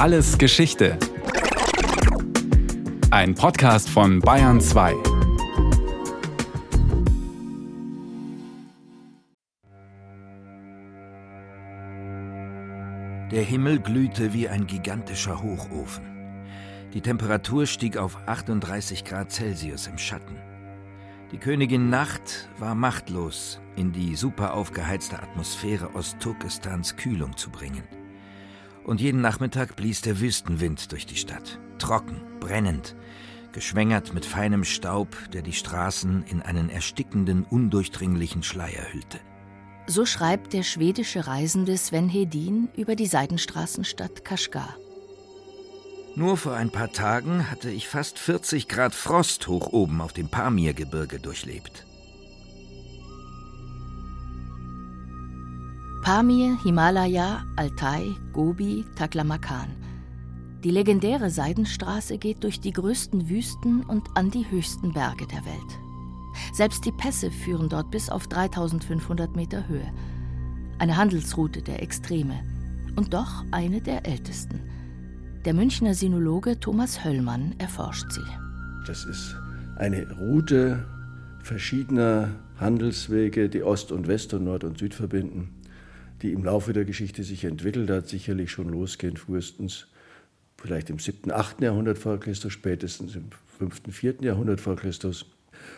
Alles Geschichte. Ein Podcast von Bayern 2. Der Himmel glühte wie ein gigantischer Hochofen. Die Temperatur stieg auf 38 Grad Celsius im Schatten. Die Königin Nacht war machtlos, in die super aufgeheizte Atmosphäre Ostturkestans Kühlung zu bringen. Und jeden Nachmittag blies der Wüstenwind durch die Stadt, trocken, brennend, geschwängert mit feinem Staub, der die Straßen in einen erstickenden, undurchdringlichen Schleier hüllte. So schreibt der schwedische Reisende Sven Hedin über die Seidenstraßenstadt Kaschgar. Nur vor ein paar Tagen hatte ich fast 40 Grad Frost hoch oben auf dem Pamirgebirge durchlebt. Pamir, Himalaya, Altai, Gobi, Taklamakan. Die legendäre Seidenstraße geht durch die größten Wüsten und an die höchsten Berge der Welt. Selbst die Pässe führen dort bis auf 3500 Meter Höhe. Eine Handelsroute der Extreme und doch eine der ältesten. Der Münchner Sinologe Thomas Höllmann erforscht sie. Das ist eine Route verschiedener Handelswege, die Ost- und West- und Nord- und Süd verbinden, die im Laufe der Geschichte sich entwickelt hat, sicherlich schon losgehend frühestens vielleicht im 7., 8. Jahrhundert vor Christus, spätestens im 5., 4. Jahrhundert vor Christus.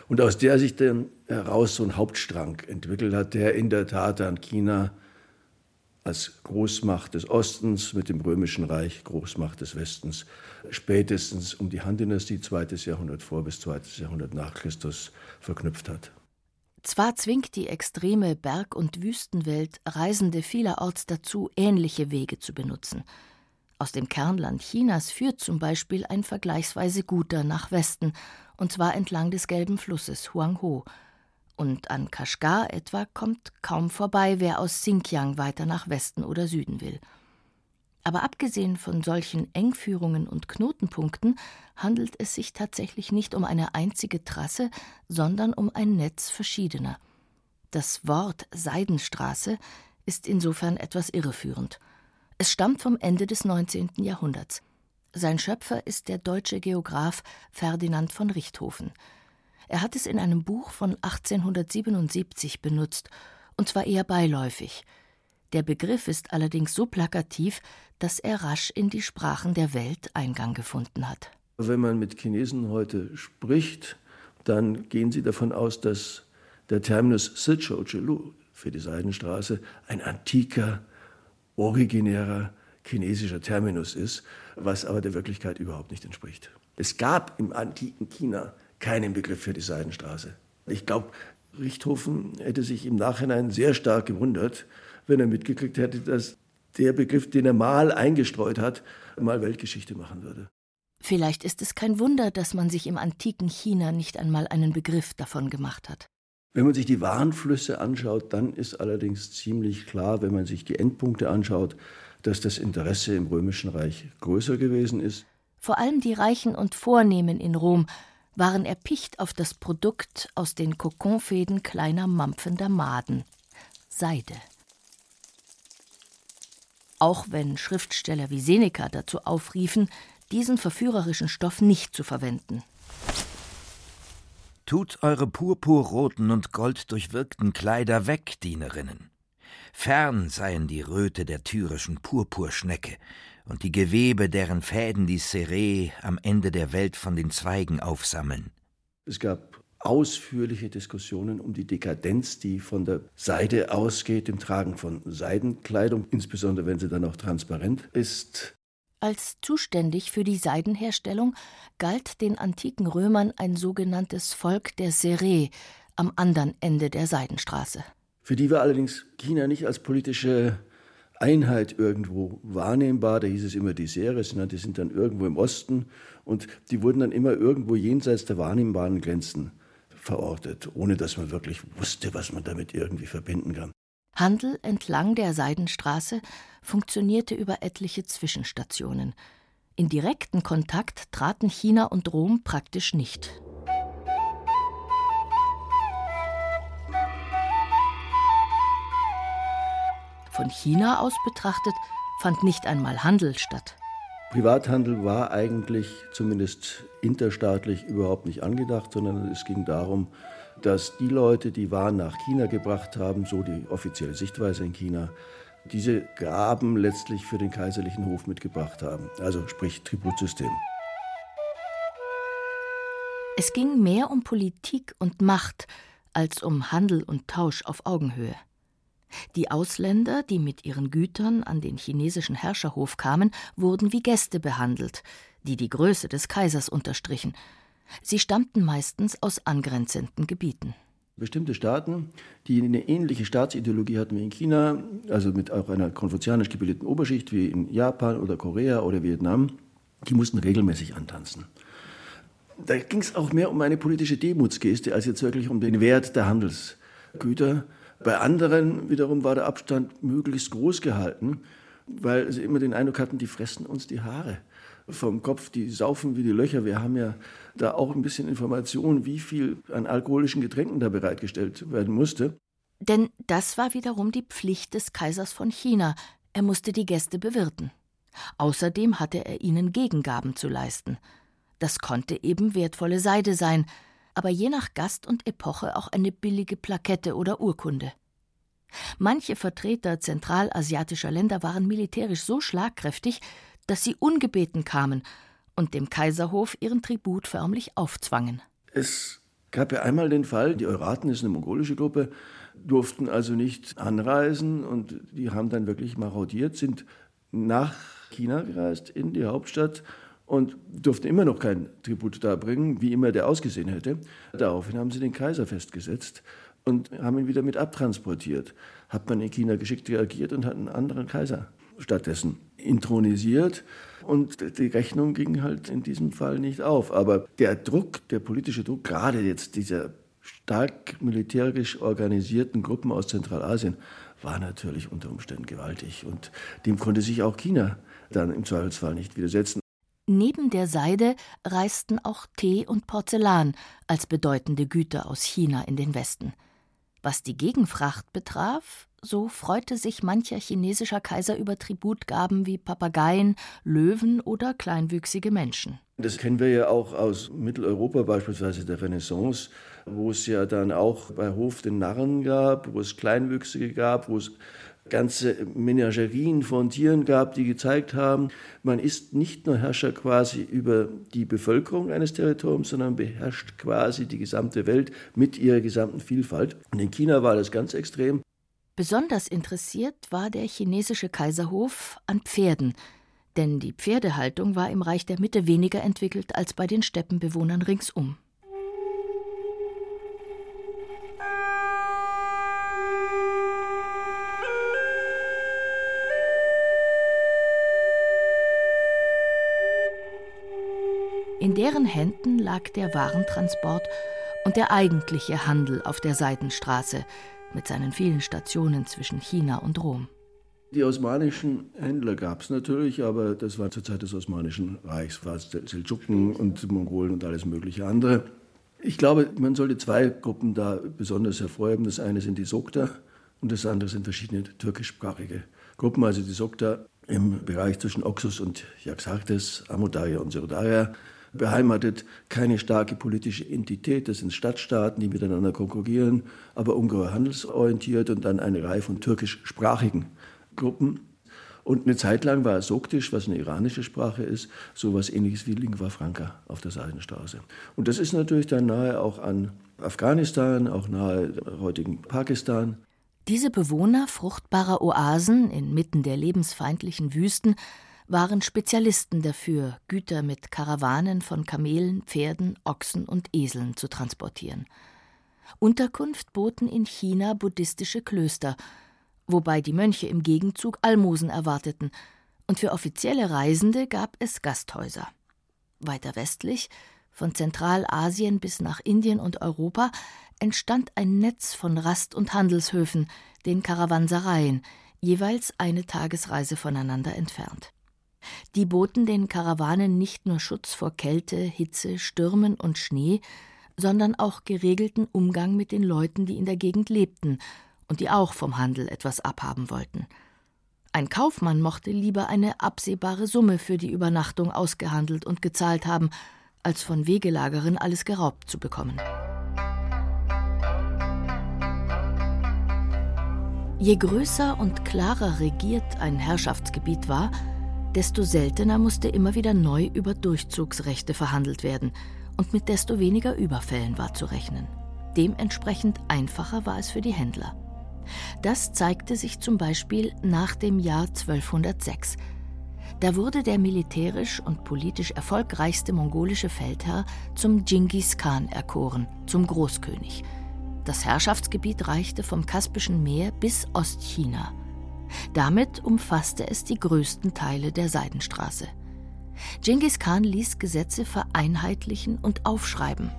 Und aus der sich dann heraus so ein Hauptstrang entwickelt hat, der in der Tat an China als Großmacht des Ostens mit dem Römischen Reich, Großmacht des Westens, spätestens um die Han-Dynastie, zweites Jahrhundert vor bis zweites Jahrhundert nach Christus, verknüpft hat. Zwar zwingt die extreme Berg- und Wüstenwelt Reisende vielerorts dazu, ähnliche Wege zu benutzen. Aus dem Kernland Chinas führt zum Beispiel ein vergleichsweise guter nach Westen, und zwar entlang des gelben Flusses Huangho, und an Kashgar etwa kommt kaum vorbei, wer aus Xinjiang weiter nach Westen oder Süden will. Aber abgesehen von solchen Engführungen und Knotenpunkten handelt es sich tatsächlich nicht um eine einzige Trasse, sondern um ein Netz verschiedener. Das Wort Seidenstraße ist insofern etwas irreführend. Es stammt vom Ende des 19. Jahrhunderts. Sein Schöpfer ist der deutsche Geograph Ferdinand von Richthofen. Er hat es in einem Buch von 1877 benutzt, und zwar eher beiläufig. Der Begriff ist allerdings so plakativ, dass er rasch in die Sprachen der Welt Eingang gefunden hat. Wenn man mit Chinesen heute spricht, dann gehen sie davon aus, dass der Terminus Sichuochelu für die Seidenstraße ein antiker, originärer chinesischer Terminus ist, was aber der Wirklichkeit überhaupt nicht entspricht. Es gab im antiken China keinen Begriff für die Seidenstraße. Ich glaube, Richthofen hätte sich im Nachhinein sehr stark gewundert, wenn er mitgekriegt hätte, dass der Begriff, den er mal eingestreut hat, mal Weltgeschichte machen würde. Vielleicht ist es kein Wunder, dass man sich im antiken China nicht einmal einen Begriff davon gemacht hat. Wenn man sich die Warenflüsse anschaut, dann ist allerdings ziemlich klar, wenn man sich die Endpunkte anschaut, dass das Interesse im Römischen Reich größer gewesen ist. Vor allem die Reichen und Vornehmen in Rom waren erpicht auf das Produkt aus den Kokonfäden kleiner mampfender Maden Seide. Auch wenn Schriftsteller wie Seneca dazu aufriefen, diesen verführerischen Stoff nicht zu verwenden. Tut eure purpurroten und golddurchwirkten Kleider weg, Dienerinnen. Fern seien die Röte der tyrischen Purpurschnecke und die Gewebe, deren Fäden die Seree am Ende der Welt von den Zweigen aufsammeln. Es gab ausführliche Diskussionen um die Dekadenz, die von der Seide ausgeht, dem Tragen von Seidenkleidung, insbesondere wenn sie dann auch transparent ist. Als zuständig für die Seidenherstellung galt den antiken Römern ein sogenanntes Volk der Seree am anderen Ende der Seidenstraße. Für die war allerdings China nicht als politische Einheit irgendwo wahrnehmbar. Da hieß es immer die Seres, die sind dann irgendwo im Osten und die wurden dann immer irgendwo jenseits der wahrnehmbaren Grenzen verortet, ohne dass man wirklich wusste, was man damit irgendwie verbinden kann. Handel entlang der Seidenstraße funktionierte über etliche Zwischenstationen. In direkten Kontakt traten China und Rom praktisch nicht. Von China aus betrachtet fand nicht einmal Handel statt. Privathandel war eigentlich zumindest interstaatlich überhaupt nicht angedacht, sondern es ging darum, dass die Leute, die Waren nach China gebracht haben, so die offizielle Sichtweise in China, diese Gaben letztlich für den kaiserlichen Hof mitgebracht haben. Also sprich Tributsystem. Es ging mehr um Politik und Macht als um Handel und Tausch auf Augenhöhe. Die Ausländer, die mit ihren Gütern an den chinesischen Herrscherhof kamen, wurden wie Gäste behandelt, die die Größe des Kaisers unterstrichen. Sie stammten meistens aus angrenzenden Gebieten. Bestimmte Staaten, die eine ähnliche Staatsideologie hatten wie in China, also mit auch einer konfuzianisch gebildeten Oberschicht wie in Japan oder Korea oder Vietnam, die mussten regelmäßig antanzen. Da ging es auch mehr um eine politische Demutsgeste als jetzt wirklich um den Wert der Handelsgüter. Bei anderen wiederum war der Abstand möglichst groß gehalten, weil sie immer den Eindruck hatten, die fressen uns die Haare vom Kopf, die saufen wie die Löcher. Wir haben ja da auch ein bisschen Informationen, wie viel an alkoholischen Getränken da bereitgestellt werden musste. Denn das war wiederum die Pflicht des Kaisers von China. Er musste die Gäste bewirten. Außerdem hatte er ihnen Gegengaben zu leisten. Das konnte eben wertvolle Seide sein, aber je nach Gast und Epoche auch eine billige Plakette oder Urkunde. Manche Vertreter zentralasiatischer Länder waren militärisch so schlagkräftig, dass sie ungebeten kamen und dem Kaiserhof ihren Tribut förmlich aufzwangen. Es gab ja einmal den Fall, die Euraten ist eine mongolische Gruppe, durften also nicht anreisen und die haben dann wirklich marodiert, sind nach China gereist, in die Hauptstadt und durften immer noch kein Tribut darbringen, wie immer der ausgesehen hätte. Daraufhin haben sie den Kaiser festgesetzt und haben ihn wieder mit abtransportiert. Hat man in China geschickt reagiert und hat einen anderen Kaiser stattdessen intronisiert. Und die Rechnung ging halt in diesem Fall nicht auf. Aber der Druck, der politische Druck, gerade jetzt dieser stark militärisch organisierten Gruppen aus Zentralasien, war natürlich unter Umständen gewaltig. Und dem konnte sich auch China dann im Zweifelsfall nicht widersetzen. Neben der Seide reisten auch Tee und Porzellan als bedeutende Güter aus China in den Westen. Was die Gegenfracht betraf, so freute sich mancher chinesischer Kaiser über Tributgaben wie Papageien, Löwen oder kleinwüchsige Menschen. Das kennen wir ja auch aus Mitteleuropa, beispielsweise der Renaissance, wo es ja dann auch bei Hof den Narren gab, wo es Kleinwüchsige gab, wo es ganze Menagerien von Tieren gab, die gezeigt haben, man ist nicht nur Herrscher quasi über die Bevölkerung eines Territoriums, sondern beherrscht quasi die gesamte Welt mit ihrer gesamten Vielfalt. Und in China war das ganz extrem. Besonders interessiert war der chinesische Kaiserhof an Pferden, denn die Pferdehaltung war im Reich der Mitte weniger entwickelt als bei den Steppenbewohnern ringsum. In deren Händen lag der Warentransport und der eigentliche Handel auf der Seidenstraße mit seinen vielen Stationen zwischen China und Rom. Die osmanischen Händler gab es natürlich, aber das war zur Zeit des Osmanischen Reichs, Seldschuken und Mongolen und alles mögliche andere. Ich glaube, man sollte zwei Gruppen da besonders hervorheben. Das eine sind die Sokta und das andere sind verschiedene türkischsprachige Gruppen. Also die Sokta im Bereich zwischen Oxus und Jaxartes, Amudarya und Sirdarya beheimatet, keine starke politische Entität. Das sind Stadtstaaten, die miteinander konkurrieren, aber ungeheuer handelsorientiert und dann eine Reihe von türkischsprachigen Gruppen. Und eine Zeit lang war Sogdisch, was eine iranische Sprache ist, so etwas ähnliches wie Lingua Franca auf der Seidenstraße. Und das ist natürlich dann nahe auch an Afghanistan, auch nahe heutigen Pakistan. Diese Bewohner fruchtbarer Oasen inmitten der lebensfeindlichen Wüsten waren Spezialisten dafür, Güter mit Karawanen von Kamelen, Pferden, Ochsen und Eseln zu transportieren. Unterkunft boten in China buddhistische Klöster, wobei die Mönche im Gegenzug Almosen erwarteten, und für offizielle Reisende gab es Gasthäuser. Weiter westlich, von Zentralasien bis nach Indien und Europa, entstand ein Netz von Rast- und Handelshöfen, den Karawansereien, jeweils eine Tagesreise voneinander entfernt. Die boten den Karawanen nicht nur Schutz vor Kälte, Hitze, Stürmen und Schnee, sondern auch geregelten Umgang mit den Leuten, die in der Gegend lebten und die auch vom Handel etwas abhaben wollten. Ein Kaufmann mochte lieber eine absehbare Summe für die Übernachtung ausgehandelt und gezahlt haben, als von Wegelagerin alles geraubt zu bekommen. Je größer und klarer regiert ein Herrschaftsgebiet war, desto seltener musste immer wieder neu über Durchzugsrechte verhandelt werden und mit desto weniger Überfällen war zu rechnen. Dementsprechend einfacher war es für die Händler. Das zeigte sich zum Beispiel nach dem Jahr 1206. Da wurde der militärisch und politisch erfolgreichste mongolische Feldherr zum Genghis Khan erkoren, zum Großkönig – das Herrschaftsgebiet reichte vom Kaspischen Meer bis Ostchina. Damit umfasste es die größten Teile der Seidenstraße. Genghis Khan ließ Gesetze vereinheitlichen und aufschreiben.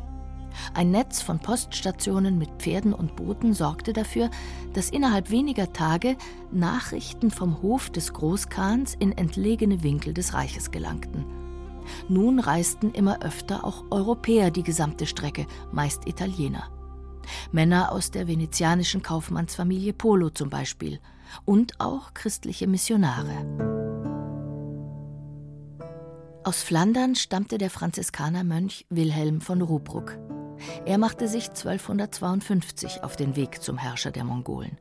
Ein Netz von Poststationen mit Pferden und Booten sorgte dafür, dass innerhalb weniger Tage Nachrichten vom Hof des Großkhans in entlegene Winkel des Reiches gelangten. Nun reisten immer öfter auch Europäer die gesamte Strecke, meist Italiener. Männer aus der venezianischen Kaufmannsfamilie Polo zum Beispiel und auch christliche Missionare. Aus Flandern stammte der Franziskanermönch Wilhelm von Rubruck. Er machte sich 1252 auf den Weg zum Herrscher der Mongolen.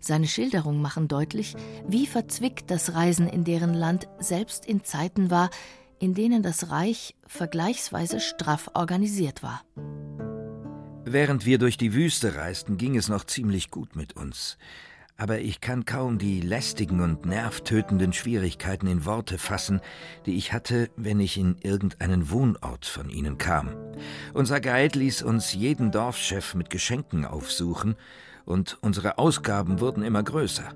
Seine Schilderungen machen deutlich, wie verzwickt das Reisen in deren Land selbst in Zeiten war, in denen das Reich vergleichsweise straff organisiert war. Während wir durch die Wüste reisten, ging es noch ziemlich gut mit uns. Aber ich kann kaum die lästigen und nervtötenden Schwierigkeiten in Worte fassen, die ich hatte, wenn ich in irgendeinen Wohnort von ihnen kam. Unser Guide ließ uns jeden Dorfchef mit Geschenken aufsuchen, und unsere Ausgaben wurden immer größer.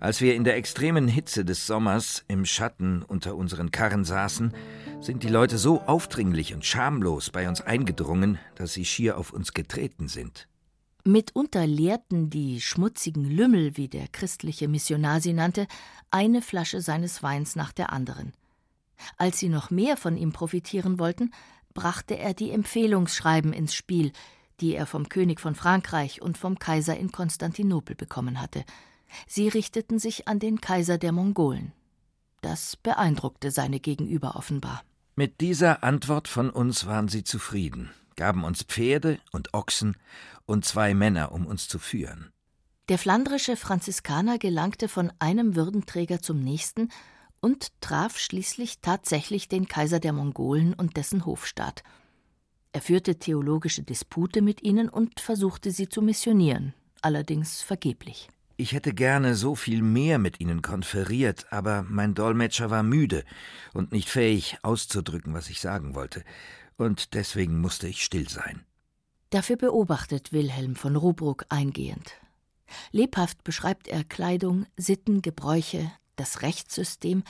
Als wir in der extremen Hitze des Sommers im Schatten unter unseren Karren saßen, sind die Leute so aufdringlich und schamlos bei uns eingedrungen, dass sie schier auf uns getreten sind. Mitunter leerten die schmutzigen Lümmel, wie der christliche Missionar sie nannte, eine Flasche seines Weins nach der anderen. Als sie noch mehr von ihm profitieren wollten, brachte er die Empfehlungsschreiben ins Spiel, die er vom König von Frankreich und vom Kaiser in Konstantinopel bekommen hatte – Sie richteten sich an den Kaiser der Mongolen. Das beeindruckte seine Gegenüber offenbar. Mit dieser Antwort von uns waren sie zufrieden, gaben uns Pferde und Ochsen und zwei Männer, um uns zu führen. Der flandrische Franziskaner gelangte von einem Würdenträger zum nächsten und traf schließlich tatsächlich den Kaiser der Mongolen und dessen Hofstaat. Er führte theologische Dispute mit ihnen und versuchte sie zu missionieren, allerdings vergeblich. Ich hätte gerne so viel mehr mit ihnen konferiert, aber mein Dolmetscher war müde und nicht fähig auszudrücken, was ich sagen wollte, und deswegen musste ich still sein. Dafür beobachtet Wilhelm von Rubruck eingehend. Lebhaft beschreibt er Kleidung, Sitten, Gebräuche, das Rechtssystem,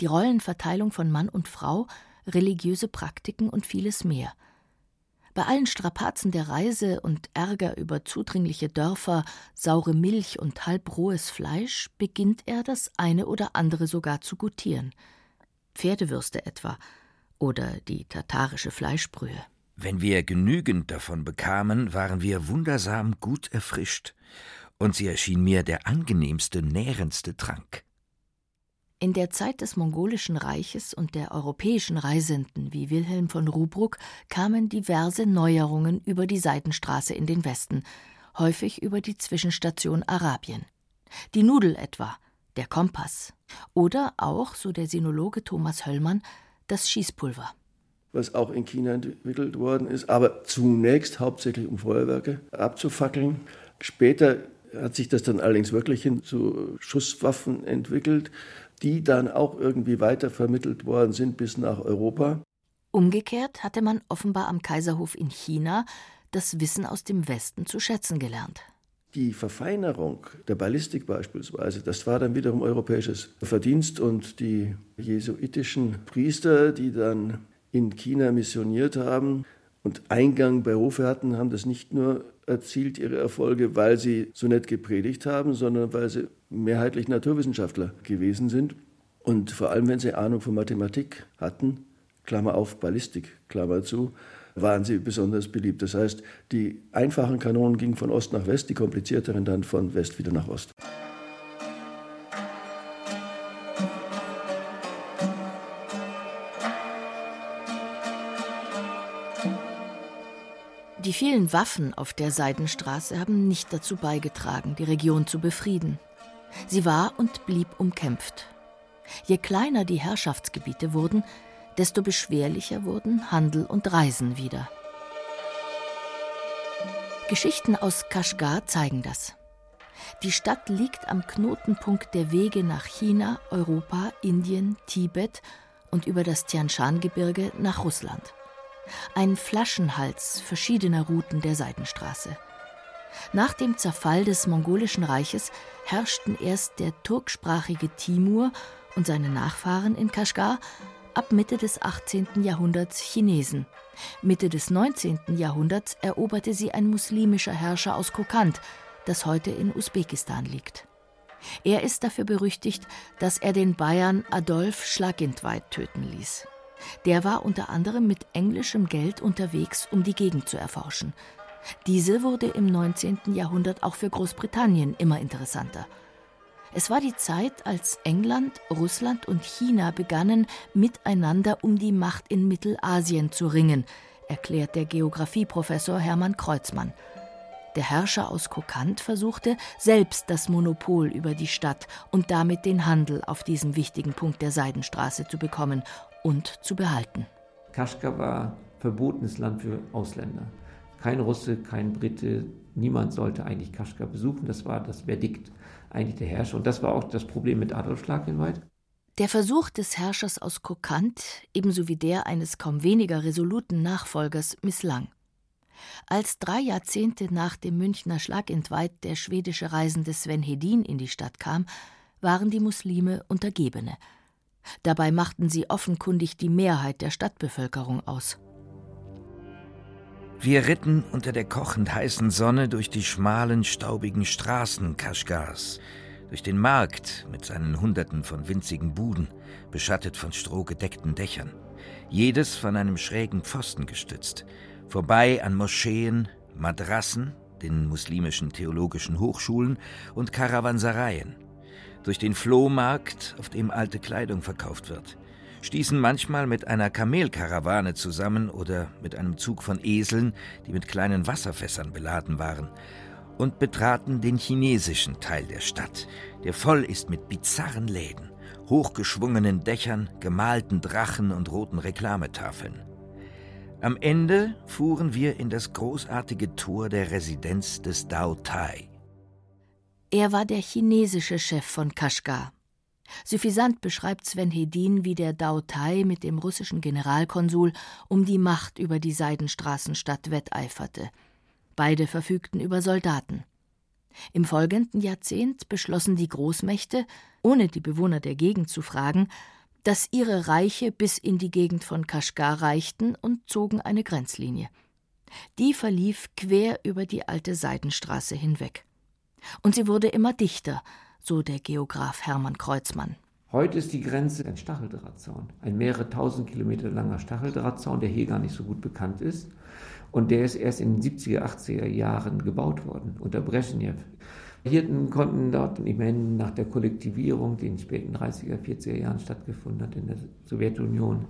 die Rollenverteilung von Mann und Frau, religiöse Praktiken und vieles mehr – bei allen Strapazen der Reise und Ärger über zudringliche Dörfer, saure Milch und halbrohes Fleisch beginnt er das eine oder andere sogar zu gutieren. Pferdewürste etwa oder die tatarische Fleischbrühe. Wenn wir genügend davon bekamen, waren wir wundersam gut erfrischt, und sie erschien mir der angenehmste, nährendste Trank. In der Zeit des Mongolischen Reiches und der europäischen Reisenden wie Wilhelm von Rubruck kamen diverse Neuerungen über die Seidenstraße in den Westen, häufig über die Zwischenstation Arabien. Die Nudel etwa, der Kompass oder auch, so der Sinologe Thomas Höllmann, das Schießpulver. Was auch in China entwickelt worden ist, aber zunächst hauptsächlich um Feuerwerke abzufackeln. Später hat sich das dann allerdings wirklich hin zu Schusswaffen entwickelt die dann auch irgendwie weitervermittelt worden sind bis nach Europa. Umgekehrt hatte man offenbar am Kaiserhof in China das Wissen aus dem Westen zu schätzen gelernt. Die Verfeinerung der Ballistik beispielsweise, das war dann wiederum europäisches Verdienst und die jesuitischen Priester, die dann in China missioniert haben und Eingang bei Hofe hatten, haben das nicht nur erzielt, ihre Erfolge, weil sie so nett gepredigt haben, sondern weil sie mehrheitlich Naturwissenschaftler gewesen sind. Und vor allem, wenn sie Ahnung von Mathematik hatten, Klammer auf, Ballistik, Klammer zu, waren sie besonders beliebt. Das heißt, die einfachen Kanonen gingen von Ost nach West, die komplizierteren dann von West wieder nach Ost. Vielen Waffen auf der Seidenstraße haben nicht dazu beigetragen, die Region zu befrieden. Sie war und blieb umkämpft. Je kleiner die Herrschaftsgebiete wurden, desto beschwerlicher wurden Handel und Reisen wieder. Geschichten aus Kashgar zeigen das. Die Stadt liegt am Knotenpunkt der Wege nach China, Europa, Indien, Tibet und über das Tian Shan-Gebirge nach Russland ein Flaschenhals verschiedener Routen der Seidenstraße. Nach dem Zerfall des mongolischen Reiches herrschten erst der turksprachige Timur und seine Nachfahren in Kaschgar, ab Mitte des 18. Jahrhunderts Chinesen. Mitte des 19. Jahrhunderts eroberte sie ein muslimischer Herrscher aus Kokand, das heute in Usbekistan liegt. Er ist dafür berüchtigt, dass er den Bayern Adolf Schlagintweit töten ließ. Der war unter anderem mit englischem Geld unterwegs, um die Gegend zu erforschen. Diese wurde im 19. Jahrhundert auch für Großbritannien immer interessanter. Es war die Zeit, als England, Russland und China begannen, miteinander um die Macht in Mittelasien zu ringen, erklärt der Geographieprofessor Hermann Kreuzmann. Der Herrscher aus Kokand versuchte, selbst das Monopol über die Stadt und damit den Handel auf diesem wichtigen Punkt der Seidenstraße zu bekommen und zu behalten. Kaschgar war verbotenes Land für Ausländer. Kein Russe, kein Brite, niemand sollte eigentlich Kaschgar besuchen. Das war das Verdikt eigentlich der Herrscher. Und das war auch das Problem mit Adolf Schlagenweit. Der Versuch des Herrschers aus Kokand, ebenso wie der eines kaum weniger resoluten Nachfolgers, misslang. Als drei Jahrzehnte nach dem Münchner Schlagentweid der schwedische Reisende Sven Hedin in die Stadt kam, waren die Muslime Untergebene – Dabei machten sie offenkundig die Mehrheit der Stadtbevölkerung aus. Wir ritten unter der kochend heißen Sonne durch die schmalen, staubigen Straßen Kaschgars, durch den Markt mit seinen Hunderten von winzigen Buden, beschattet von strohgedeckten Dächern, jedes von einem schrägen Pfosten gestützt, vorbei an Moscheen, Madrassen, den muslimischen theologischen Hochschulen und Karawansereien durch den Flohmarkt, auf dem alte Kleidung verkauft wird, stießen manchmal mit einer Kamelkarawane zusammen oder mit einem Zug von Eseln, die mit kleinen Wasserfässern beladen waren, und betraten den chinesischen Teil der Stadt, der voll ist mit bizarren Läden, hochgeschwungenen Dächern, gemalten Drachen und roten Reklametafeln. Am Ende fuhren wir in das großartige Tor der Residenz des Dao Tai. Er war der chinesische Chef von Kaschgar. Suffisant beschreibt Sven Hedin, wie der Dao Tai mit dem russischen Generalkonsul um die Macht über die Seidenstraßenstadt wetteiferte. Beide verfügten über Soldaten. Im folgenden Jahrzehnt beschlossen die Großmächte, ohne die Bewohner der Gegend zu fragen, dass ihre Reiche bis in die Gegend von Kaschgar reichten und zogen eine Grenzlinie. Die verlief quer über die alte Seidenstraße hinweg. Und sie wurde immer dichter, so der Geograf Hermann Kreuzmann. Heute ist die Grenze ein Stacheldrahtzaun, ein mehrere tausend Kilometer langer Stacheldrahtzaun, der hier gar nicht so gut bekannt ist. Und der ist erst in den 70er, 80er Jahren gebaut worden, unter Brezhnev. Hirten konnten dort, ich meine, nach der Kollektivierung, die in den späten 30er, 40er Jahren stattgefunden hat in der Sowjetunion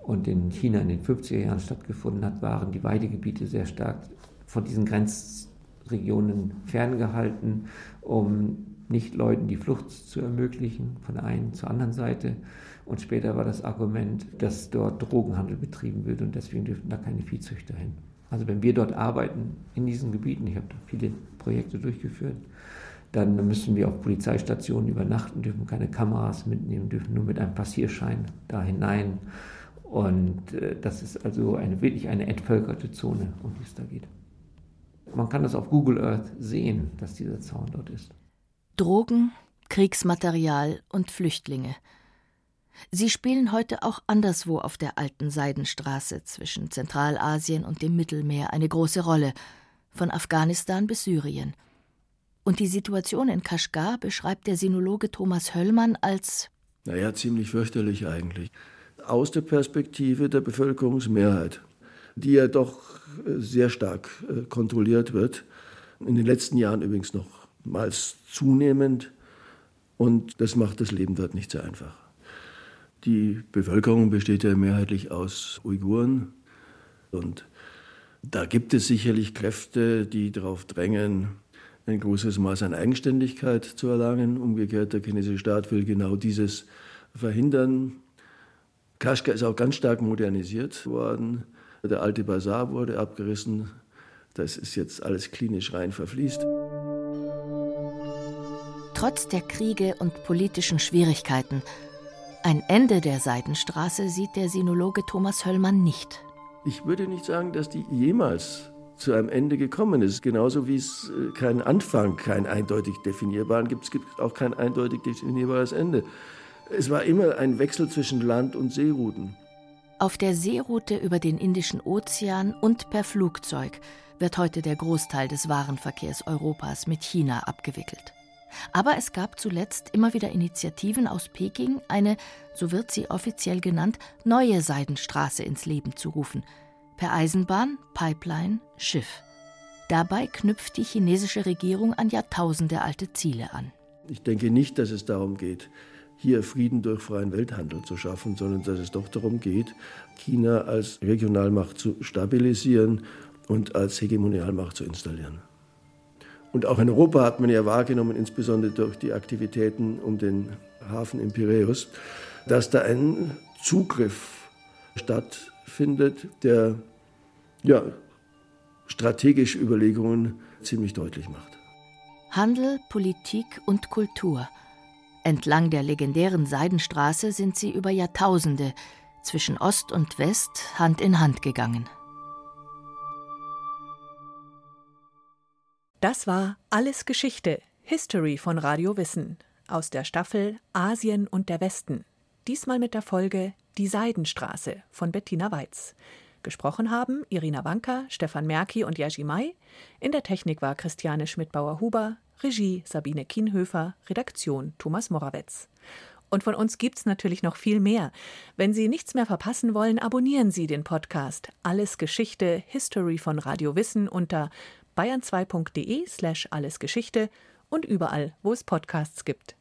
und in China in den 50er Jahren stattgefunden hat, waren die Weidegebiete sehr stark von diesen Grenz Regionen ferngehalten, um nicht Leuten die Flucht zu ermöglichen von der einen zur anderen Seite. Und später war das Argument, dass dort Drogenhandel betrieben wird und deswegen dürften da keine Viehzüchter hin. Also wenn wir dort arbeiten in diesen Gebieten, ich habe da viele Projekte durchgeführt, dann müssen wir auf Polizeistationen übernachten, dürfen keine Kameras mitnehmen, dürfen nur mit einem Passierschein da hinein. Und äh, das ist also eine, wirklich eine entvölkerte Zone, um die es da geht. Man kann das auf Google Earth sehen, dass dieser Zaun dort ist. Drogen, Kriegsmaterial und Flüchtlinge. Sie spielen heute auch anderswo auf der alten Seidenstraße zwischen Zentralasien und dem Mittelmeer eine große Rolle, von Afghanistan bis Syrien. Und die Situation in Kaschgar beschreibt der Sinologe Thomas Höllmann als naja, ziemlich fürchterlich eigentlich. Aus der Perspektive der Bevölkerungsmehrheit, die ja doch sehr stark äh, kontrolliert wird. In den letzten Jahren übrigens nochmals zunehmend. Und das macht das Leben dort nicht sehr einfach. Die Bevölkerung besteht ja mehrheitlich aus Uiguren. Und Da gibt es sicherlich Kräfte, die darauf drängen, ein großes Maß an Eigenständigkeit zu erlangen. Umgekehrt, der chinesische Staat will genau dieses verhindern. Kaschka ist auch ganz stark modernisiert worden. Der alte Bazar wurde abgerissen. Das ist jetzt alles klinisch rein verfließt. Trotz der Kriege und politischen Schwierigkeiten, ein Ende der Seidenstraße sieht der Sinologe Thomas Höllmann nicht. Ich würde nicht sagen, dass die jemals zu einem Ende gekommen ist. Genauso wie es äh, keinen Anfang, keinen eindeutig definierbaren gibt, es gibt auch kein eindeutig definierbares Ende. Es war immer ein Wechsel zwischen Land- und Seerouten. Auf der Seeroute über den Indischen Ozean und per Flugzeug wird heute der Großteil des Warenverkehrs Europas mit China abgewickelt. Aber es gab zuletzt immer wieder Initiativen aus Peking, eine, so wird sie offiziell genannt, neue Seidenstraße ins Leben zu rufen. Per Eisenbahn, Pipeline, Schiff. Dabei knüpft die chinesische Regierung an Jahrtausende alte Ziele an. Ich denke nicht, dass es darum geht, hier Frieden durch freien Welthandel zu schaffen, sondern dass es doch darum geht, China als Regionalmacht zu stabilisieren und als Hegemonialmacht zu installieren. Und auch in Europa hat man ja wahrgenommen, insbesondere durch die Aktivitäten um den Hafen in Piräus, dass da ein Zugriff stattfindet, der ja, strategische Überlegungen ziemlich deutlich macht. Handel, Politik und Kultur – Entlang der legendären Seidenstraße sind sie über Jahrtausende zwischen Ost und West Hand in Hand gegangen. Das war Alles Geschichte, History von Radio Wissen aus der Staffel Asien und der Westen. Diesmal mit der Folge Die Seidenstraße von Bettina Weiz. Gesprochen haben Irina Wanka, Stefan Merki und Yaji Mai. In der Technik war Christiane Schmidbauer-Huber, Regie Sabine Kienhöfer, Redaktion Thomas Morawetz. Und von uns gibt's natürlich noch viel mehr. Wenn Sie nichts mehr verpassen wollen, abonnieren Sie den Podcast Alles Geschichte History von Radio Wissen unter bayern2.de slash allesgeschichte und überall, wo es Podcasts gibt.